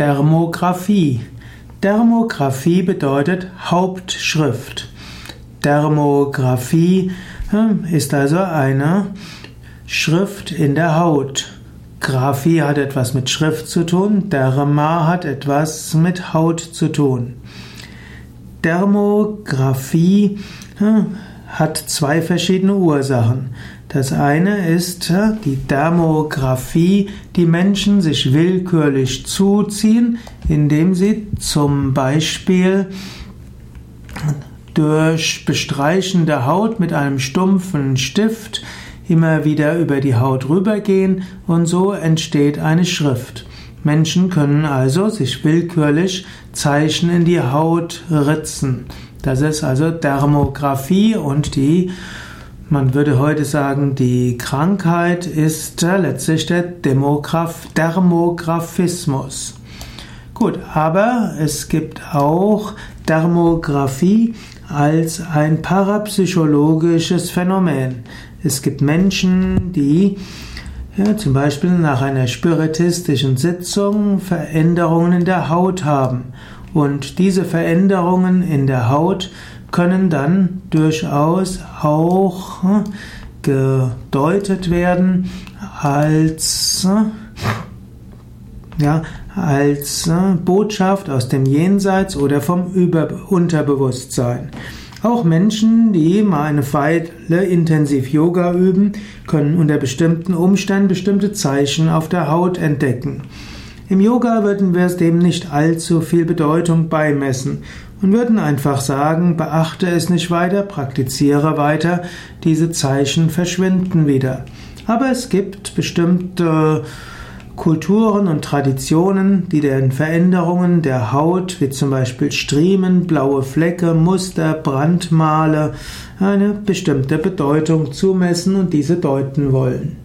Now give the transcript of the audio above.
Dermographie. Dermographie bedeutet Hauptschrift. Dermographie hm, ist also eine Schrift in der Haut. Graphie hat etwas mit Schrift zu tun, Derma hat etwas mit Haut zu tun. Dermographie hm, hat zwei verschiedene Ursachen. Das eine ist die Dermographie, die Menschen sich willkürlich zuziehen, indem sie zum Beispiel durch Bestreichen der Haut mit einem stumpfen Stift immer wieder über die Haut rübergehen und so entsteht eine Schrift. Menschen können also sich willkürlich Zeichen in die Haut ritzen. Das ist also Dermographie und die man würde heute sagen, die Krankheit ist letztlich der Demograph Dermographismus. Gut, aber es gibt auch Dermographie als ein parapsychologisches Phänomen. Es gibt Menschen, die ja, zum Beispiel nach einer spiritistischen Sitzung Veränderungen in der Haut haben. Und diese Veränderungen in der Haut können dann durchaus auch hm, gedeutet werden als hm, ja, als hm, Botschaft aus dem Jenseits oder vom Über Unterbewusstsein. Auch Menschen, die mal eine Weile intensiv Yoga üben, können unter bestimmten Umständen bestimmte Zeichen auf der Haut entdecken. Im Yoga würden wir es dem nicht allzu viel Bedeutung beimessen und würden einfach sagen, beachte es nicht weiter, praktiziere weiter, diese Zeichen verschwinden wieder. Aber es gibt bestimmte Kulturen und Traditionen, die den Veränderungen der Haut, wie zum Beispiel Striemen, blaue Flecke, Muster, Brandmale, eine bestimmte Bedeutung zumessen und diese deuten wollen.